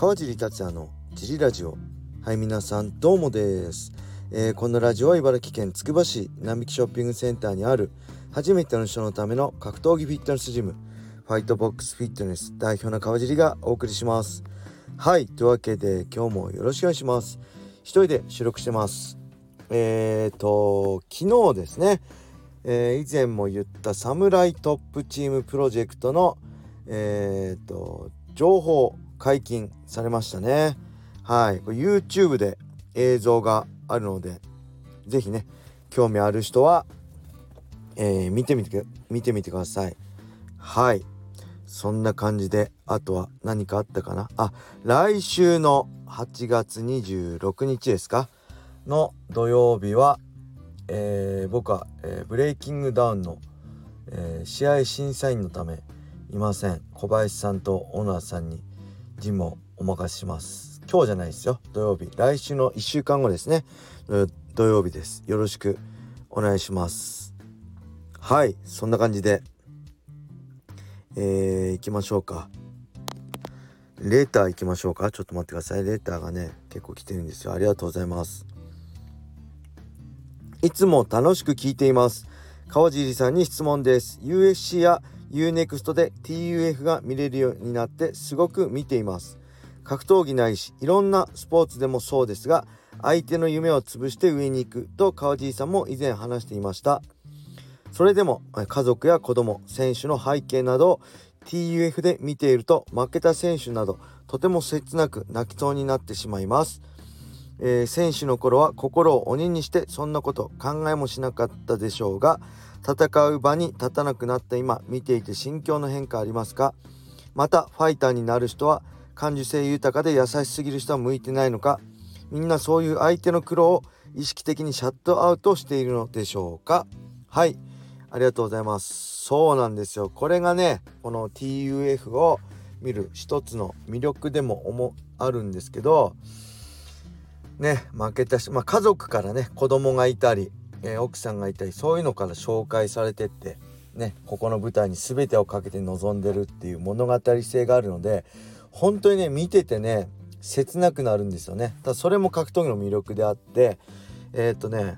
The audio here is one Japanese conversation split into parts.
川尻達也のジリラジオ。はい皆さんどうもです、えー、このラジオは茨城県つくば市並木ショッピングセンターにある初めての人のための格闘技フィットネスジムファイトボックスフィットネス代表の川尻がお送りします。はいというわけで今日もよろしくお願いします。一人で収録してます。えーと昨日ですね、えー、以前も言ったサムライトップチームプロジェクトのえーと情報解禁されましたね。はい。YouTube で映像があるので是非ね興味ある人は、えー、見てみて見てみてください。はい。そんな感じであとは何かあったかな？あ来週の8月26日ですか？の土曜日は、えー、僕は、えー、ブレイキングダウンの、えー、試合審査員のためいません。小林さんとオーナーさんにジムをお任せします。今日じゃないですよ。土曜日。来週の1週間後ですね。土曜日です。よろしくお願いします。はい。そんな感じで。えー、行きましょうか。レーター行きましょうか。ちょっと待ってください。レーターがね結構来てるんですよ。ありがとうございます。いつも楽しく聞いています。川尻さんに質問です。USC や UNEXT で TUF が見れるようになってすごく見ています。格闘技ないしいろんなスポーツでもそうですが相手の夢を潰して上に行くと川尻さんも以前話していました。それでも家族や子供選手の背景など TUF で見ていると負けた選手などとても切なく泣きそうになってしまいます、えー、選手の頃は心を鬼にしてそんなこと考えもしなかったでしょうが戦う場に立たなくなった今見ていて心境の変化ありますか？またファイターになる人は感受性豊かで優しすぎる人は向いてないのか？みんなそういう相手の苦労を意識的にシャットアウトしているのでしょうか？はい。ありがとうございます。そうなんですよ。これがねこの TUF を見る一つの魅力でも思あるんですけどね負けたし、まあ、家族からね子供がいたりえー、奥さんがいたりそういうのから紹介されてってねここの舞台に全てをかけて臨んでるっていう物語性があるので本当にね見ててね切なくなるんですよね。だそれも格闘技の魅力であってえー、っとね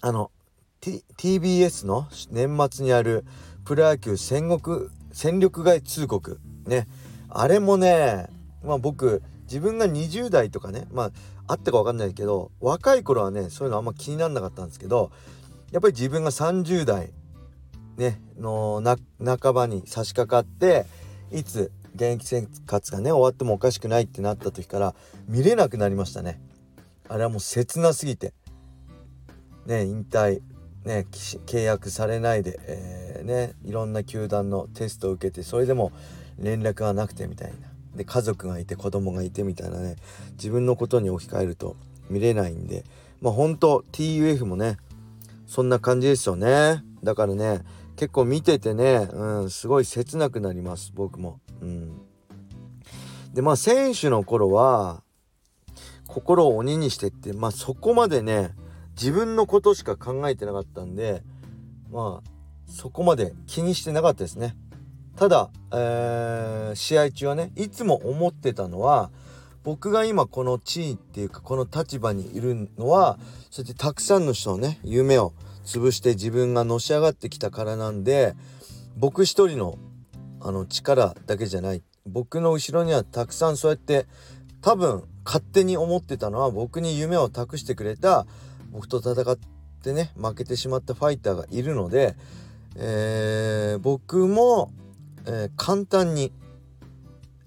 あの、T、TBS の年末にあるプロ野球戦国戦力外通告ねあれもねまあ僕自分が20代とかねまああったか分かんないけど若い頃はねそういうのあんま気にならなかったんですけどやっぱり自分が30代ねの半ばに差し掛かっていつ現役生活がね終わってもおかしくないってなった時から見れなくなりましたね。あれはもう切なすぎて。ね引退ね契約されないで、えー、ねいろんな球団のテストを受けてそれでも連絡がなくてみたいな。で家族がいて子供がいてみたいなね自分のことに置き換えると見れないんでまあ本当 TUF もねそんな感じですよねだからね結構見ててね、うん、すごい切なくなります僕も。うん、でまあ選手の頃は心を鬼にしてってまあそこまでね自分のことしか考えてなかったんでまあそこまで気にしてなかったですね。ただ、えー、試合中はねいつも思ってたのは僕が今この地位っていうかこの立場にいるのはそうやってたくさんの人のね夢を潰して自分がのし上がってきたからなんで僕一人のあの力だけじゃない。僕の後ろにはたくさんそうやって多分勝手に思ってたのは僕に夢を託してくれた僕と戦ってね負けてしまったファイターがいるので、えー、僕もえー、簡単に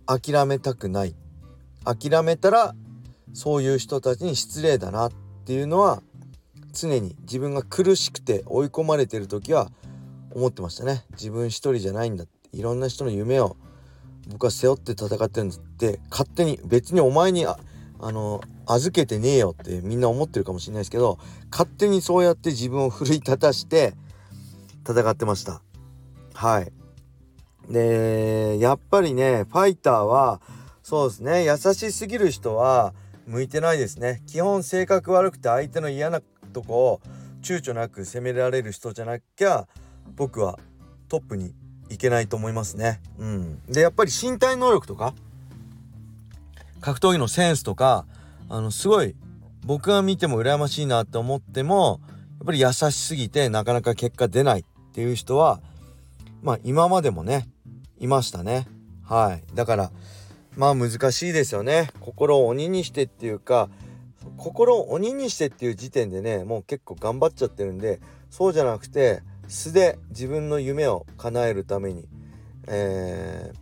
諦めたくない。諦めたらそういう人たちに失礼だなっていうのは常に自分が苦しくて追い込まれてる時は思ってましたね。自分一人じゃないんだ。っていろんな人の夢を僕は背負って戦ってるんだって勝手に別にお前にああの預けてねえよってみんな思ってるかもしれないですけど勝手にそうやって自分を奮い立たして戦ってました。はい。でやっぱりねファイターはそうですね優しすぎる人は向いてないですね基本性格悪くて相手の嫌なとこを躊躇なく攻められる人じゃなきゃ僕はトップにいけないと思いますね。うん、でやっぱり身体能力とか格闘技のセンスとかあのすごい僕が見ても羨ましいなって思ってもやっぱり優しすぎてなかなか結果出ないっていう人はまあ今までもねいましたね。はい。だからまあ難しいですよね。心を鬼にしてっていうか心を鬼にしてっていう時点でねもう結構頑張っちゃってるんでそうじゃなくて素で自分の夢を叶えるために、えー、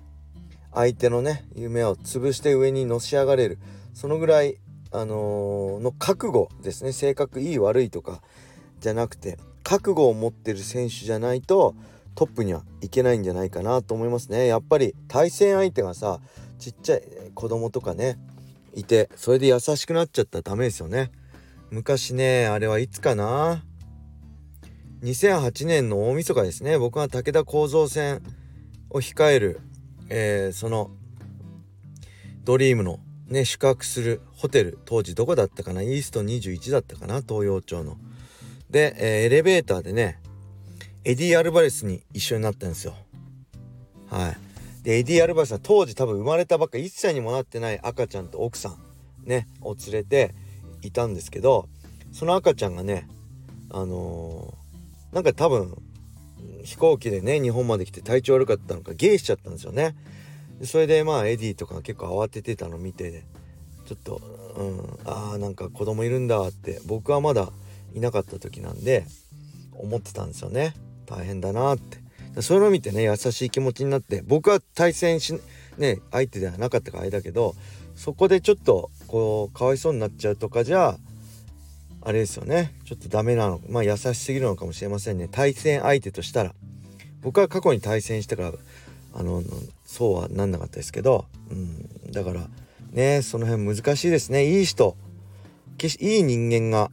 相手のね夢を潰して上にのし上がれるそのぐらい、あのー、の覚悟ですね。性格いい悪いとかじゃなくて覚悟を持ってる選手じゃないとトップにはいけないんじゃないかなと思いますね。やっぱり対戦相手がさちっちゃい子供とかねいてそれで優しくなっちゃったらダメですよね。昔ねあれはいつかな2008年の大晦日ですね。僕が武田幸三戦を控える、えー、そのドリームのね宿泊するホテル当時どこだったかな？イースト21だったかな？東陽町の。で、え、エレベーターでねエディ・アルバレスに一緒になったんですよ。はい。でエディ・アルバレスは当時多分生まれたばっか1歳にもなってない赤ちゃんと奥さんねを連れていたんですけどその赤ちゃんがねあのー、なんか多分飛行機でね日本まで来て体調悪かったのかゲイしちゃったんですよね。それでまあエディとか結構慌ててたの見てちょっとうんああなんか子供いるんだって僕はまだいなかった時なんで思ってたんですよね。大変だなって。それを見てね優しい気持ちになって僕は対戦しね相手ではなかったからあれだけどそこでちょっとこうかわいそうになっちゃうとかじゃああれですよね。ちょっとダメなのまあ優しすぎるのかもしれませんね。対戦相手としたら。僕は過去に対戦したからあのそうはなんなかったですけど、うん、だからねその辺難しいですね。いい人いい人間が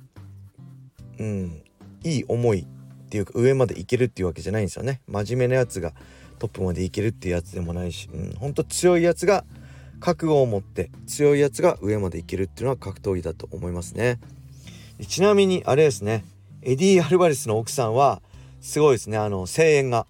うんいい思いっていうか上までいけるっていうわけじゃないんですよね。真面目なやつがトップまでいけるっていうやつでもないし、うん、ほんと強いやつが覚悟を持って強いやつが上までいけるっていうのは格闘技だと思いますね。ちなみにあれですね。エディ・アルバレスの奥さんはすごいですね。あの声援が。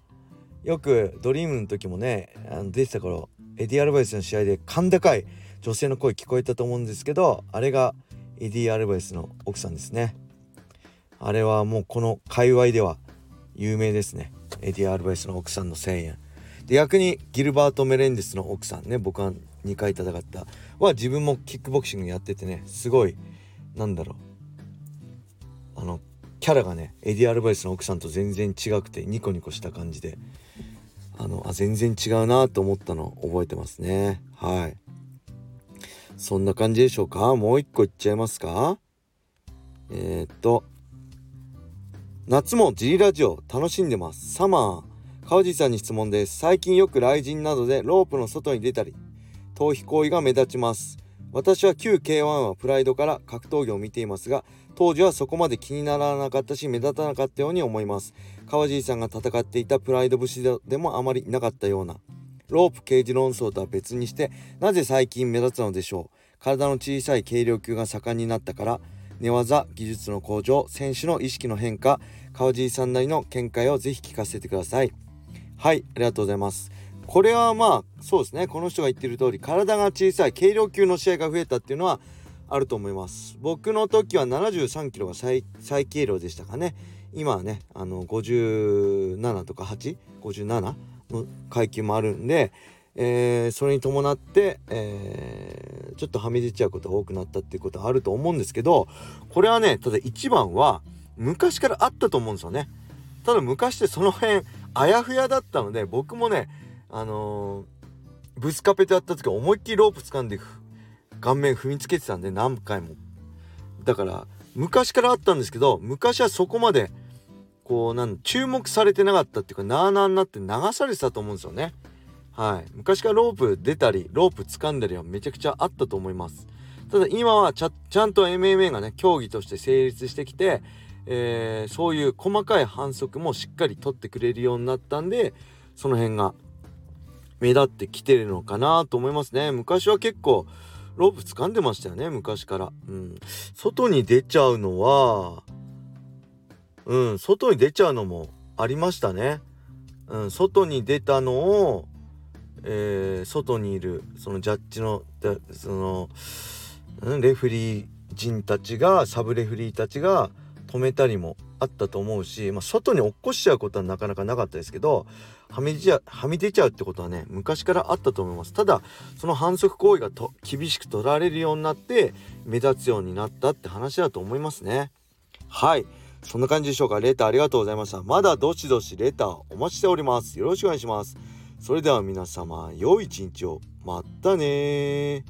よくドリームの時もねあの出てた頃エディ・アルバレスの試合で甲高い女性の声聞こえたと思うんですけどあれがエディ・アルバレスの奥さんですね。あれはもうこの界隈では有名ですね。エディ・アルバレスの奥さんの声援で逆にギルバート・メレンデスの奥さんね僕は2回戦ったは自分もキックボクシングやっててねすごいなんだろう。あのキャラがねエディ・アルバレスの奥さんと全然違くてニコニコした感じで。あのあ全然違うなと思ったのを覚えてますね。はい。そんな感じでしょうか？もう一個いっちゃいますか？えー、っと夏もジリラジオ楽しんでます。サマー。川地さんに質問です。最近よく雷神などでロープの外に出たり、逃避行為が目立ちます。私は旧 K1 はプライドから格闘技を見ていますが、当時はそこまで気にならなかったし目立たなかったように思います。川地さんが戦っていたプライド武士でもあまりいなかったような。ロープ刑事論争とは別にして、なぜ最近目立つのでしょう。体の小さい軽量級が盛んになったから、寝技、技術の向上、選手の意識の変化、川尻さんなりの見解をぜひ聞かせてください。はいありがとうございます。これはまあそうですね。この人が言ってる通り体が小さい軽量級の試合が増えたっていうのはあると思います。僕の時は73キロが最軽量でしたかね。今はねあの57とか857の階級もあるんで、えー、それに伴って、えー、ちょっとはみ出ちゃうことが多くなったっていうことはあると思うんですけどこれはねただ一番は昔からあったと思うんですよね。ただ昔ってその辺あやふやだったので僕もねあのー、ブスカペとやった時思いっきりロープ掴んで顔面踏みつけてたんで何回も。だから昔からあったんですけど昔はそこまでこうなん注目されてなかったっていうかなあなあになって流されてたと思うんですよね。はい、昔からロープ出たりロープ掴んだりはめちゃくちゃあったと思います。ただ今はちゃちゃんと MMA がね競技として成立してきてえー、そういう細かい反則もしっかり取ってくれるようになったんでその辺が目立ってきてるのかなと思いますね。昔は結構ロープ掴んでましたよね昔から、うん、外に出ちゃうのはうん外に出ちゃうのもありましたね、うん、外に出たのをえー、外にいるそのジャッジのそのレフリー陣たちがサブレフリーたちが止めたりもあったと思うし、まあ、外に落っこしちゃうことはなかなかなかったですけどはみ出はみ出ちゃうってことはね昔からあったと思います。ただその反則行為がと厳しく取られるようになって目立つようになったって話だと思いますね。はい。そんな感じでしょうか。レターありがとうございました。まだどしどしレターお待ちしております。よろしくお願いします。それでは皆様良い一日を。まったね